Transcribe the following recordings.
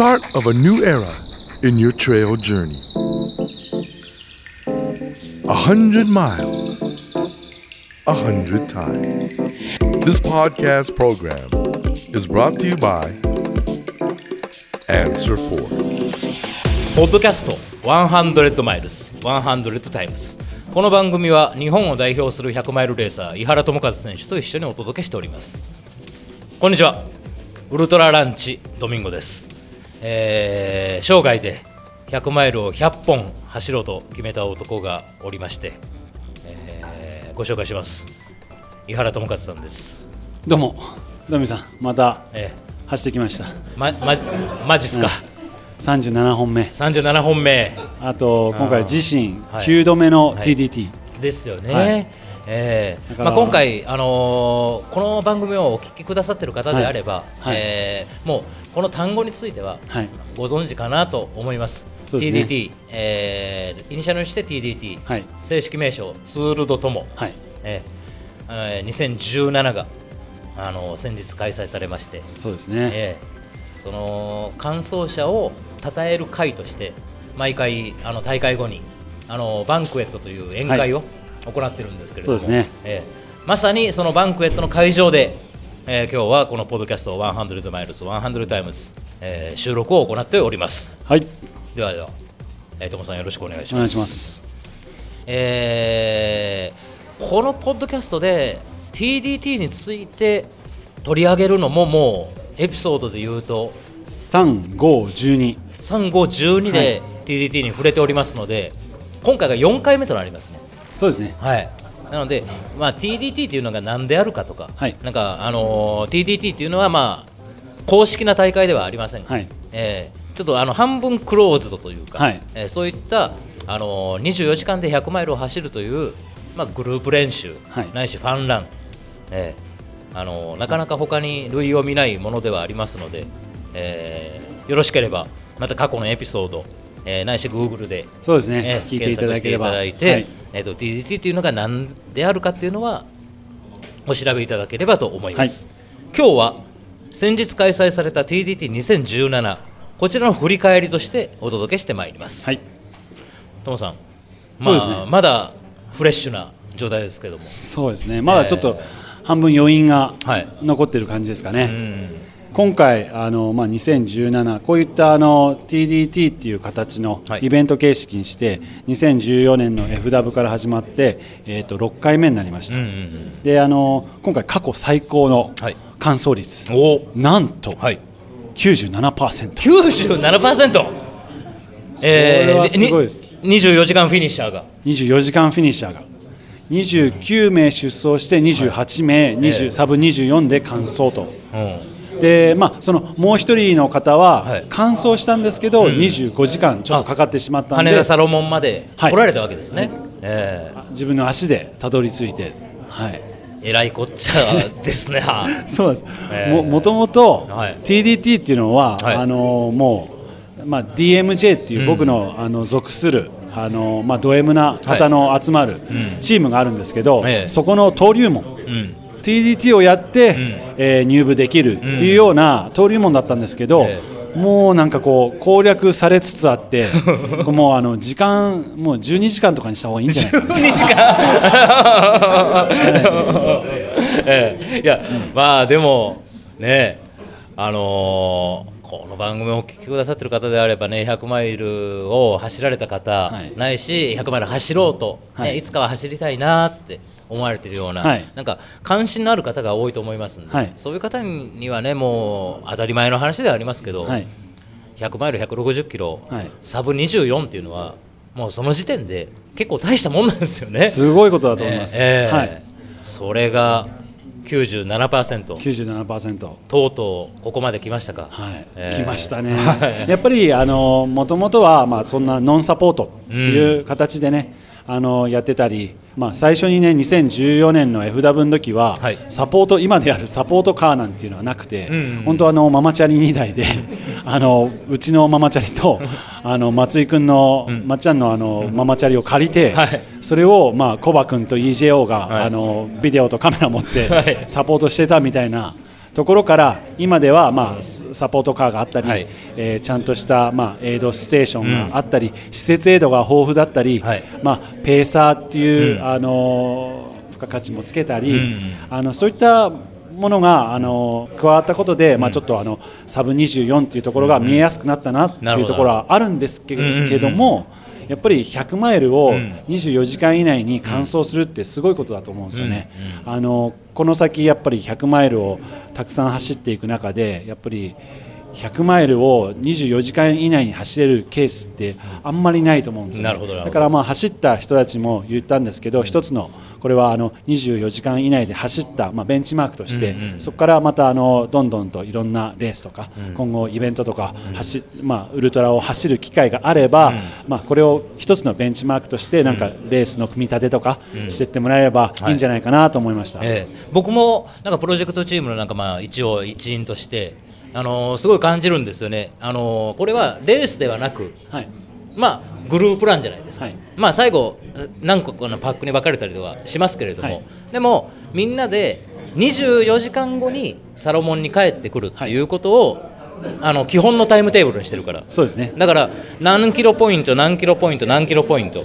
start of a new era in your trail journey. A hundred miles, a hundred times. This podcast program is brought to you by Answer 4. ポッドキャスト100マイルス100タイムズこの番組は日本を代表する100マイルレーサー井原智和選手と一緒にお届けしておりますこんにちはウルトラランチドミンゴです、えー生涯で100マイルを100本走ろうと決めた男がおりまして、えーご紹介します。井原智和さんです。どうも、ドミさん、またえ走ってきました。ーままマジっすか、37本目。37本目。あと、今回自身はい。9度目のはい。TDT。ですよね。はいえーまあ、今回、あのーこの番組をお聞きくださってる方であれば、はいえーもうこの単語についてははい。ご存知かなと思います。そうですね TDT、えーイニシャルにして TDT、はい。正式名称ツールドとも、はい。えーえー2017が、あのー先日開催されまして、そうですね。えーその完走者を称える会として毎回あの大会後にあの banquet という宴会を行ってるんですけれども、そうですねえーまさにその banquet の会場で、えー今日はこのポッドキャスト100 Miles 100 Times、えー収録を行っておりますはい。ではでは、えー、ともさんよろしくお願いしますお願いします。えーこのポッドキャストで TDT について取り上げるのももうエピソードで言うと3、5、12。3512で TDT に触れておりますので、今回が4回目となりますね。そうですね。はい。なので、まあ、TDT っていうのが何であるかとか、はい。なんか、あのー TDT っていうのは、まあ、公式な大会ではありません、はい。えーちょっとあの半分クローズドというか、はい。えーそういった、あのー24時間で100マイルを走るという、まあ、グループ練習、はい。ないしファンラン、えーあのーなかなか他に類を見ないものではありますので、えーよろしければまた過去のエピソード、えーないし Google でそうですねえ。聞いていただければ。検索していただいて、はい。えー、と TDT というのが何であるかというのはお調べいただければと思います、今日は先日開催された TDT2017 こちらの振り返りとしてお届けしてまいりますはい。ともさん、そまあねまだフレッシュな状態ですけどもそうですね。まだちょっと半分余韻がはい残ってる感じですかうね。ん今回あの、まあ、2017こういったあの TDT っていう形のはい。イベント形式にして、2014年の FW から始まって、えー、と6回目になりました、うんうんであの今回過去最高のはい。完走率、うんお。なんとはい。97%、97%えこれはすごいです。に24時間フィニッシャーが。24時間フィニッシャーが。29名出走して28名、20ええ。サブ24で完走と。うんでまあ、そのもう一人の方ははい。完走したんですけど、25時間ちょっとかかってしまったんで。羽田サロモンまではい。来られたわけですね、ええ。自分の足でたどり着いて、はい、えらいこっちゃですね。そうです、ええ。ももともとはい。TDT っていうのは、はい。あのもう、まあ、DMJ っていう僕の,、あの属するあの、まあ、ド M な方の集まるうん。チームがあるんですけど、ええ。そこの登竜門。うん、TDT をやって、ん。えー入部できるっていうような登竜門だったんですけど、えもうなんかこう攻略されつつあって もうあの時間もう12時間とかにした方がいいんじゃないかな。2時間。ええ。いや、まあでもねあのーこの番組をお聞きくださってる方であればね100マイルを走られた方、はい。ないし100マイル走ろうと、ねはい。い、つかは走りたいなって思われてるような、はい。なんか関心のある方が多いと思いますんで、はい。そういう方にはねもう当たり前の話ではありますけど、はい。100マイル160キロ、はい。サブ24っていうのはもうその時点で結構大したもんなんですよね。すごいことだと思います、ええ。はい、それが97%と97%。うとうここまで来ましたか。はい。ええ来ましたね、はい。やっぱりあのもともとは、まあ、そんなノンサポートっていう形でね、あのやってたり、まあ、最初にね2014年の FW の時は、はい。サポート今であるサポートカーなんていうのはなくて、うんうん本当あのママチャリ2台で あのうちのママチャリと あの松井君の、まっちゃんのあの、ママチャリを借りて、はい。それを、まあ、コバ君と EJO が、はい。あのビデオとカメラ持って、はい。サポートしてたみたいなところから今ではまあスサポートカーがあったり、はい。えーちゃんとしたまあエイドステーションがあったり、施設エイドが豊富だったり、はい。まあ、ペーサーっていう、うん。あのー付加価値もつけたり、うん。あのそういったものがあの加わったことで、まあ、ちょっとあのサブ24っていうところが見えやすくなったなってなるほど。いうところはあるんですけ,、うんうんうん。けどもやっぱり100マイルをうん。24時間以内に完走するってすごいことだと思うんですよね。うんあのこの先やっぱり100マイルをたくさん走っていく中でやっぱり100マイルを24時間以内に走れるケースってあんまりないと思うんですよ、ね、だからまあ走った人たちも言ったんですけど一つのこれはあの24時間以内で走った、まあ、ベンチマークとして、うんうん。そこからまたあのどんどんといろんなレースとか、うん。今後イベントとか走、まあ、ウルトラを走る機会があれば、うん。まあ、これを一つのベンチマークとしてなんかレースの組み立てとかうん。していってもらえればい。いんじゃないかなと思いました。ええ。僕もなんかプロジェクトチームのなんかまあ一応一員として、あのーすごい感じるんですよね、あのーこれはレースではなく、はいまあ、グループランじゃないですか、はい。まあ、最後、何個かのパックに分かれたりとかしますけれども、はい。でもみんなで24時間後にサロモンに帰ってくるっていうことを、あの基本のタイムテーブルにしてるから。そうですね。だから何キロポイント何キロポイント何キロポイント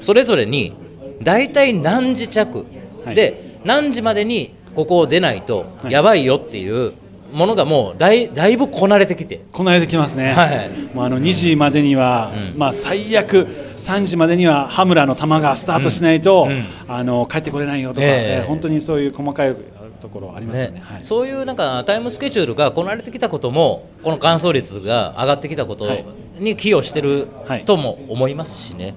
それぞれに大体何時着、はい。で何時までにここを出ないとはい。やばいよっていうものがもうだいだいぶこなれてきて。こなれてきますね、はい。もうあの2時までには、うん。まあ、最悪3時までには羽村の球がスタートしないと、うん。うん。あの帰ってこれないよとか、ええ。えー本当にそういう細かいところありますよね。ねはいそういうなんかタイムスケジュールがこなれてきたこともこの乾燥率が上がってきたことはい。に寄与してるはいとも思いますしね、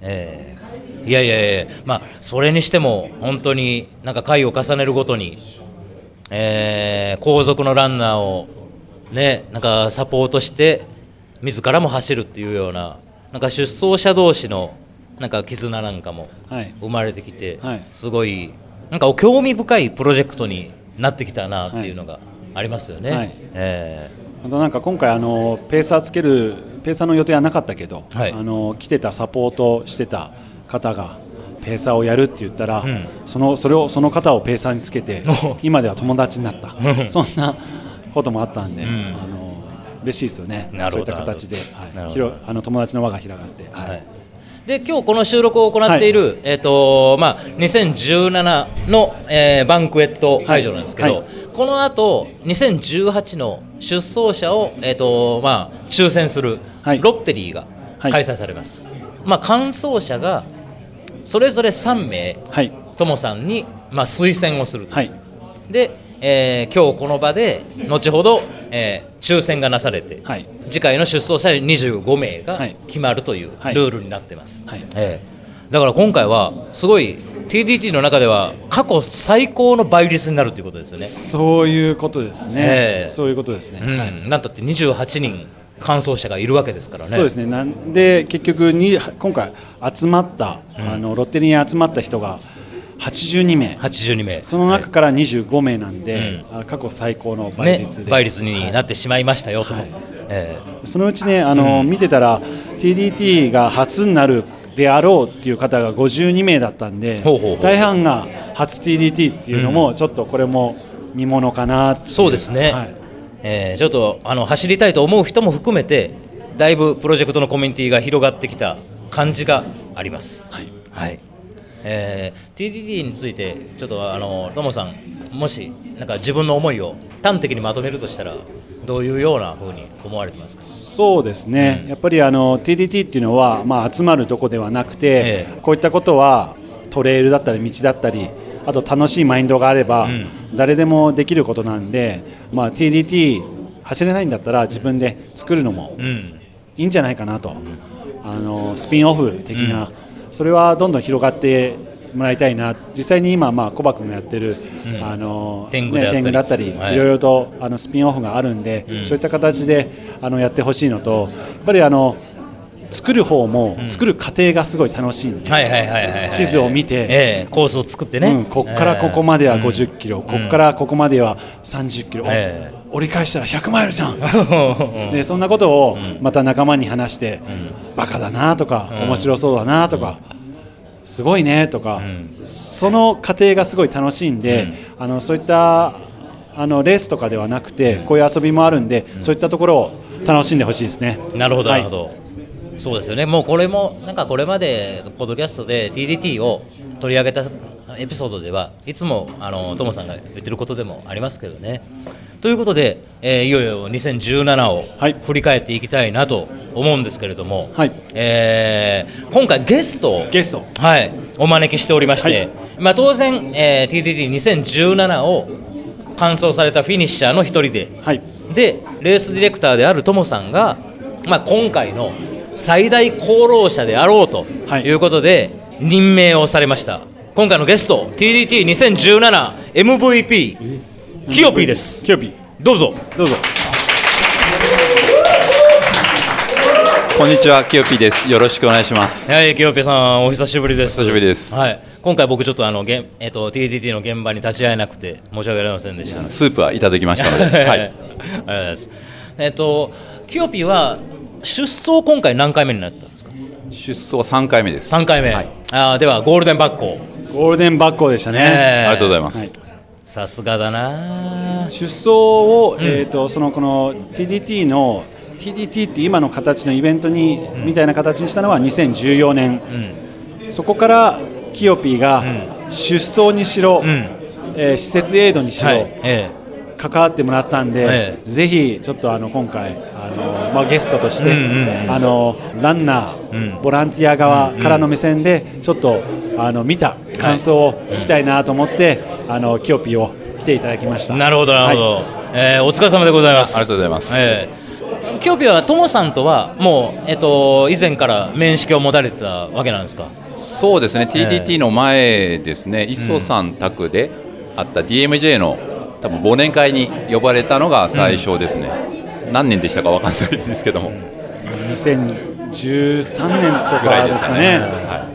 えーいやいやいやまあそれにしても本当になんか回を重ねるごとに、えー後続のランナーをねなんかサポートして自らも走るっていうようななんか出走者同士のなんか絆なんかもはい。生まれてきて、はい。すごいなんか興味深いプロジェクトになってきたなっていうのがありますよね。はい。えあとなんか今回あのペーサーつけるペーサーの予定はなかったけど、はい。あの来てたサポートしてた方がペーサーをやるって言ったら、うん。そのそれをその方をペーサーにつけてお。今では友達になった。うん。そんなこともあったんで、うん。あの嬉しいですよね。そういった形で、はい、広あの友達の輪が広がって、はい。ーはい。で今日この収録を行っている、えーとまあ、2017の、えーバンクエット会場なんですけど、はい。はこの後2018の出走者を、えーとまあ、抽選するはい。ロッテリーがはい。開催されます、まあ、完走者がそれぞれ3名はい。ともさんに、まあ、推薦をすると。はい。で、えー今日この場で後ほど、えー抽選がなされて、はい。次回の出走者25名がはい。決まるというはい。ルールになってます、はい。えーだから今回はすごい TDT の中では過去最高の倍率になるということですよね、そういうことですね、ええそういうことですね、うん。はい。なんだって28人完走者がいるわけですからね。そうですね。なんで結局に今回集まった、うん。あのロッテリーに集まった人が82名。82名。その中から25名なんで、うあ過去最高の倍ね率で、倍率になってしまいましたよと、はい。えそのうちねあの、見てたら TDT が初になるであろうっていう方が52名だったんで大半が初 TDT っていうのも、ちょっとこれも見ものかなっていーそうですね、はいえーちょっとあの走りたいと思う人も含めてだいぶプロジェクトのコミュニティが広がってきた感じがあります。はい。はい。えー TDT についてちょっとあのトモさんもしなんか自分の思いを端的にまとめるとしたらどういうような風に思われてますか？そうですね、やっぱりあの TDT っていうのは、まあ、集まるとこではなくて、ええ。こういったことはトレイルだったり道だったりあと楽しいマインドがあれば、うん。誰でもできることなんで、まあ、TDT 走れないんだったら自分で作るのもうん。いいんじゃないかなと、あのスピンオフ的な、それはどんどん広がってもらいたいな。実際に今、まあ、コバ君がやってる、うん。あの天狗であったり。天狗だったり、はい。いろいろとあのスピンオフがあるんで、うん。そういった形であのやってほしいのとやっぱりあの作る方も、うん。作る過程がすごい楽しいんで、はいはいはいはいはい。地図を見てえーコースを作ってね、うん、ここからここまではえー50キロ、うん。ここからここまでは30キロ、折り返したら100マイルじゃん。うん。でそんなことをうん。また仲間に話して、バカだなとか、うん。面白そうだなとか、すごいねとか、うん。その過程がすごい楽しいんで、あのそういったあのレースとかではなくてこういう遊びもあるんで、そういったところを楽しんでほしいですね。なるほど、はないるほど。そうですよね。もうこれもなんかこれまでポッドキャストで TDT を取り上げたエピソードではいつもあのトモさんが言ってることでもありますけどね。ということで、えーいよいよ2017をはい。振り返っていきたいなと思うんですけれども、はい。えー今回ゲストをゲスト。はい、お招きしておりまして、はい。まあ、当然、えー、TTT2017 を完走されたフィニッシャーの一人で、はい。でレースディレクターであるトモさんが、まあ、今回の最大功労者であろうとはい。いうことで、任命をされました。今回のゲスト TDT2017MVP キヨピーです。キヨピー。どうぞ。どうぞ。こんにちは、キヨピーです。よろしくお願いします。はい、キヨピーさんお久しぶりです。お久しぶりです。はい、今回僕ちょっとあのげん、えっと TDT の現場に立ち会えなくて申し訳ありませんでした。スープはいただきましたので、は、はいい。ありがとうございます。えっと、キヨピーは出走今回何回目になったんですか？出走3回目です。3回目。はいあーではゴールデンバッコ。ゴールデンバッコでしたね、えーありがとうございます。はいさすがだな。出走を、えー、とそのこの TDT の TDT って今の形のイベントに、みたいな形にしたのは2014年、そこからキヨピーが出走にしろ、んえー施設エイドにしろ、はい。え関わってもらったんで、えぜひちょっとあの今回あの、まあ、ゲストとして、うんうんうん。あのランナー、うん。ボランティア側からの目線でちょっとあの見た感想を聞きたいなと思って、あのキヨピーを来ていただきました。えなるほどなるほど。はいえーお疲れ様でございます。ありがとうございます。ええ。キヨピーはトモさんとはもうえっと以前から面識を持たれてたわけなんですか？そうですね、TDT の前ですね、磯さん宅であった DMJ の多分忘年会に呼ばれたのが最初ですね。何年でしたかわかんないですけども。2013年とぐらかですかね。は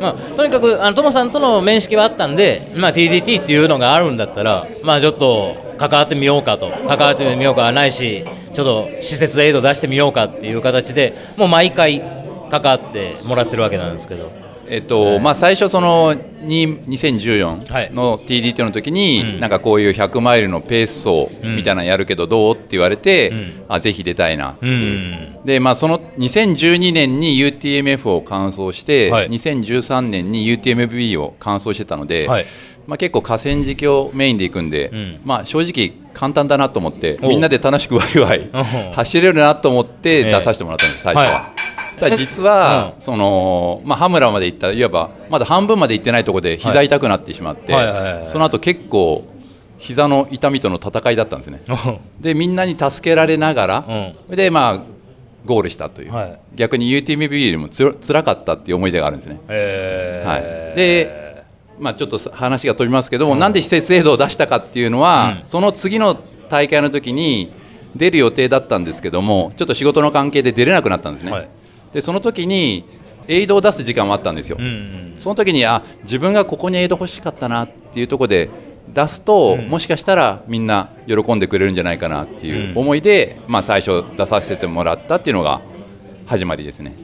まあ、とにかくあのトモさんとの面識はあったんで、まあ、TDT っていうのがあるんだったら、まあ、ちょっと関わってみようかと関わってみようかないしちょっと施設エイド出してみようかっていう形でもう毎回関わってもらってるわけなんですけどえっとまあ、最初、そのにはい。2014の TDT の時に、うん。なんかこういう100マイルのペース走みたいなのやるけどどうって言われて、うん。あぜひ出たいなってでまあ、その2012年に UTMF を完走して、はい。2013年に UTMB を完走してたので、はい。まあ、結構河川敷をメインで行くんで、うん。まあ、正直簡単だなと思ってみんなで楽しくワイワイおう走れるなと思ってええ出させてもらったんです、最初は。だ実は、うん。そのまあ、羽村まで行ったいわばまだ半分まで行ってないところで膝痛くなってしまって、その後結構膝の痛みとの戦いだったんですね。でみんなに助けられながら、でまあゴールしたという、はい。逆に UTMB よりもつ辛かったっていう思い出があるんですね。えー。はい、で、まあ、ちょっと話が飛びますけども、なんで施設エイドを出したかっていうのは、うん。その次の大会の時に出る予定だったんですけどもちょっと仕事の関係で出れなくなったんですね、はいでその時にエイドを出す時間もあったんですよ、うんうん。その時にあ自分がここにエイド欲しかったなっていうところで出すと、うん。もしかしたらみんな喜んでくれるんじゃないかなっていううん。思いで、まあ、最初出させてもらったっていうのが始まりですね。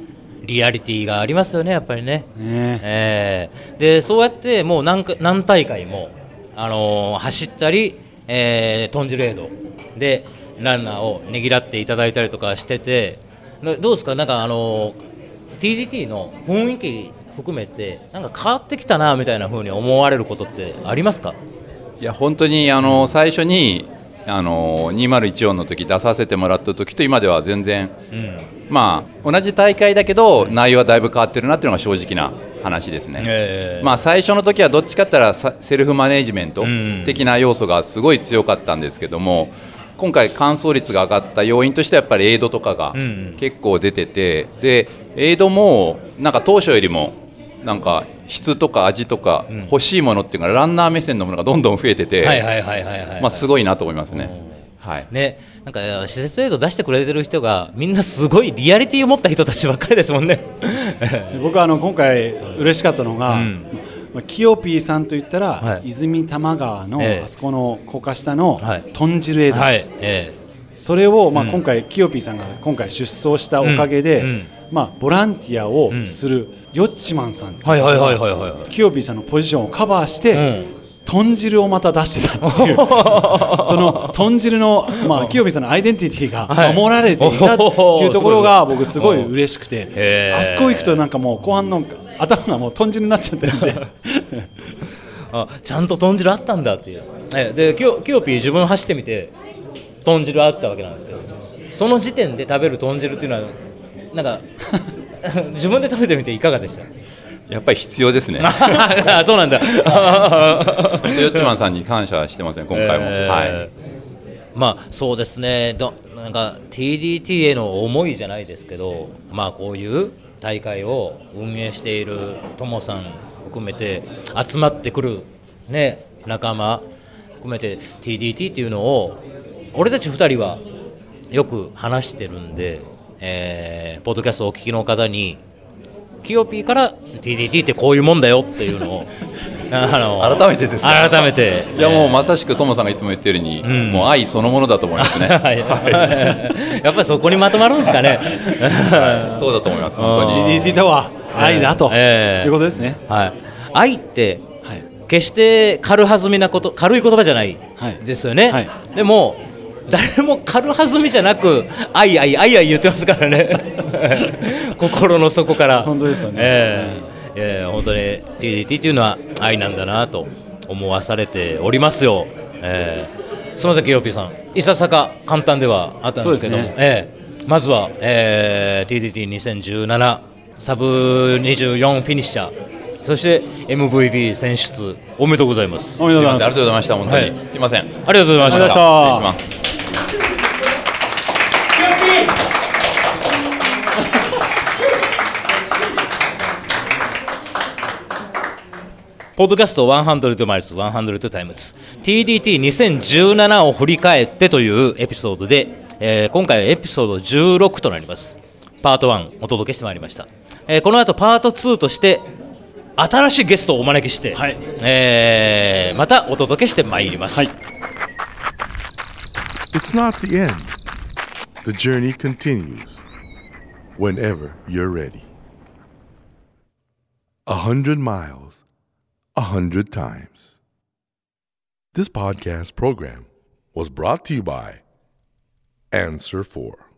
リアリティがありますよねやっぱりね。ね。えーでそうやってもう何か何大会も、あのー走ったり、えー、豚汁エイドでランナーをねぎらっていただいたりとかしててなどうですか？なんかあのー TDT の雰囲気含めてなんか変わってきたなみたいな風に思われることってありますか？いや本当にあの最初にあの2014の時出させてもらった時と今では全然うん。まあ同じ大会だけど内容はだいぶ変わってるなっていうのが正直な話ですね。えーまあ最初の時はどっちかって言ったらさセルフマネジメントうん。的な要素がすごい強かったんですけども今回完走率が上がった要因としてはやっぱりエイドとかがうんうん。結構出ててでエイドもなんか当初よりもなんか質とか味とかうん。欲しいものっていうかランナー目線のものがどんどん増えてて、はいはいはいはいはい、まあ、すごいなと思いますね。はい、ね、なんか施設エイド出してくれてる人がみんなすごいリアリティを持った人たちばっかりですもんね。で僕はあの今回嬉しかったのが、うんまあキヨピーさんといったら、はい。泉多摩川の、ええ。あそこの高架下の、はい。豚汁エイドでえそれを、まあ、うん。今回、キヨピーさんが今回出走したおかげで、うん。うん。まあ、ボランティアをうん。するヨッチマンさんはいはいはいのがはいはいはい。キヨピーさんのポジションをカバーして、うん。豚汁をまた出してたっていう。その豚汁の、まあ、清美さんのアイデンティティが守られていたっていうところが僕すごい嬉しくて、あそこ行くとなんかもう後半の頭がもう豚汁になっちゃってるんで。あちゃんと豚汁あったんだっていう。えでキヨキヨピー自分走ってみて豚汁あったわけなんですけど。その時点で食べる豚汁っていうのはなんか 自分で食べてみていかがでした？やっぱり必要ですね。あ そうなんだ。ヨッチマンさんに感謝してますね今回も、えー。はい。まあそうですね。どなんか TDT への思いじゃないですけどまあこういう大会を運営しているともさん含めて集まってくるね仲間含めて TDT っていうのを俺たち2人はよく話してるんで、えーポッドキャストをお聞きの方にキヨピーから TDT ってこういうもんだよっていうのをあの改めてですか？改めて。いやもうまさしくトモさんがいつも言ってるように、ん。もう愛そのものだと思いますね。はい。やっぱりそこにまとまるんですかね。そうだと思います本当に。DDT とは愛だとええ。いうことですね。はい、愛ってはい。決して軽はずみなこと軽い言葉じゃないはい。ですよね、はい。でも誰も軽はずみじゃなく愛愛愛愛言ってますからね。心の底から。本当ですよね。ええええ本当に TDT というのは愛なんだなと思わされておりますよ、ええ、その崎ヨピーさんいささか簡単ではあったんですけども、ね。ええまずは、えー、TDT2017 サブ24フィニッシャー。そして MVP 選出おめでとうございます。おめでとうごありがざいます。とうございました本当に、はい。すいません。ありがとうございました。失礼しますポッドキャスト100 Miles 100 Times TDT2017 を振り返ってというエピソードで、えー今回はエピソード16となります。パート1お届けしてまいりました、えーこの後パート2として新しいゲストをお招きして、はい。えーまたお届けしてまいります、はい。It's not the end. The journey continues whenever you're ready. A hundred miles, a hundred times. This podcast program was brought to you by Answer 4.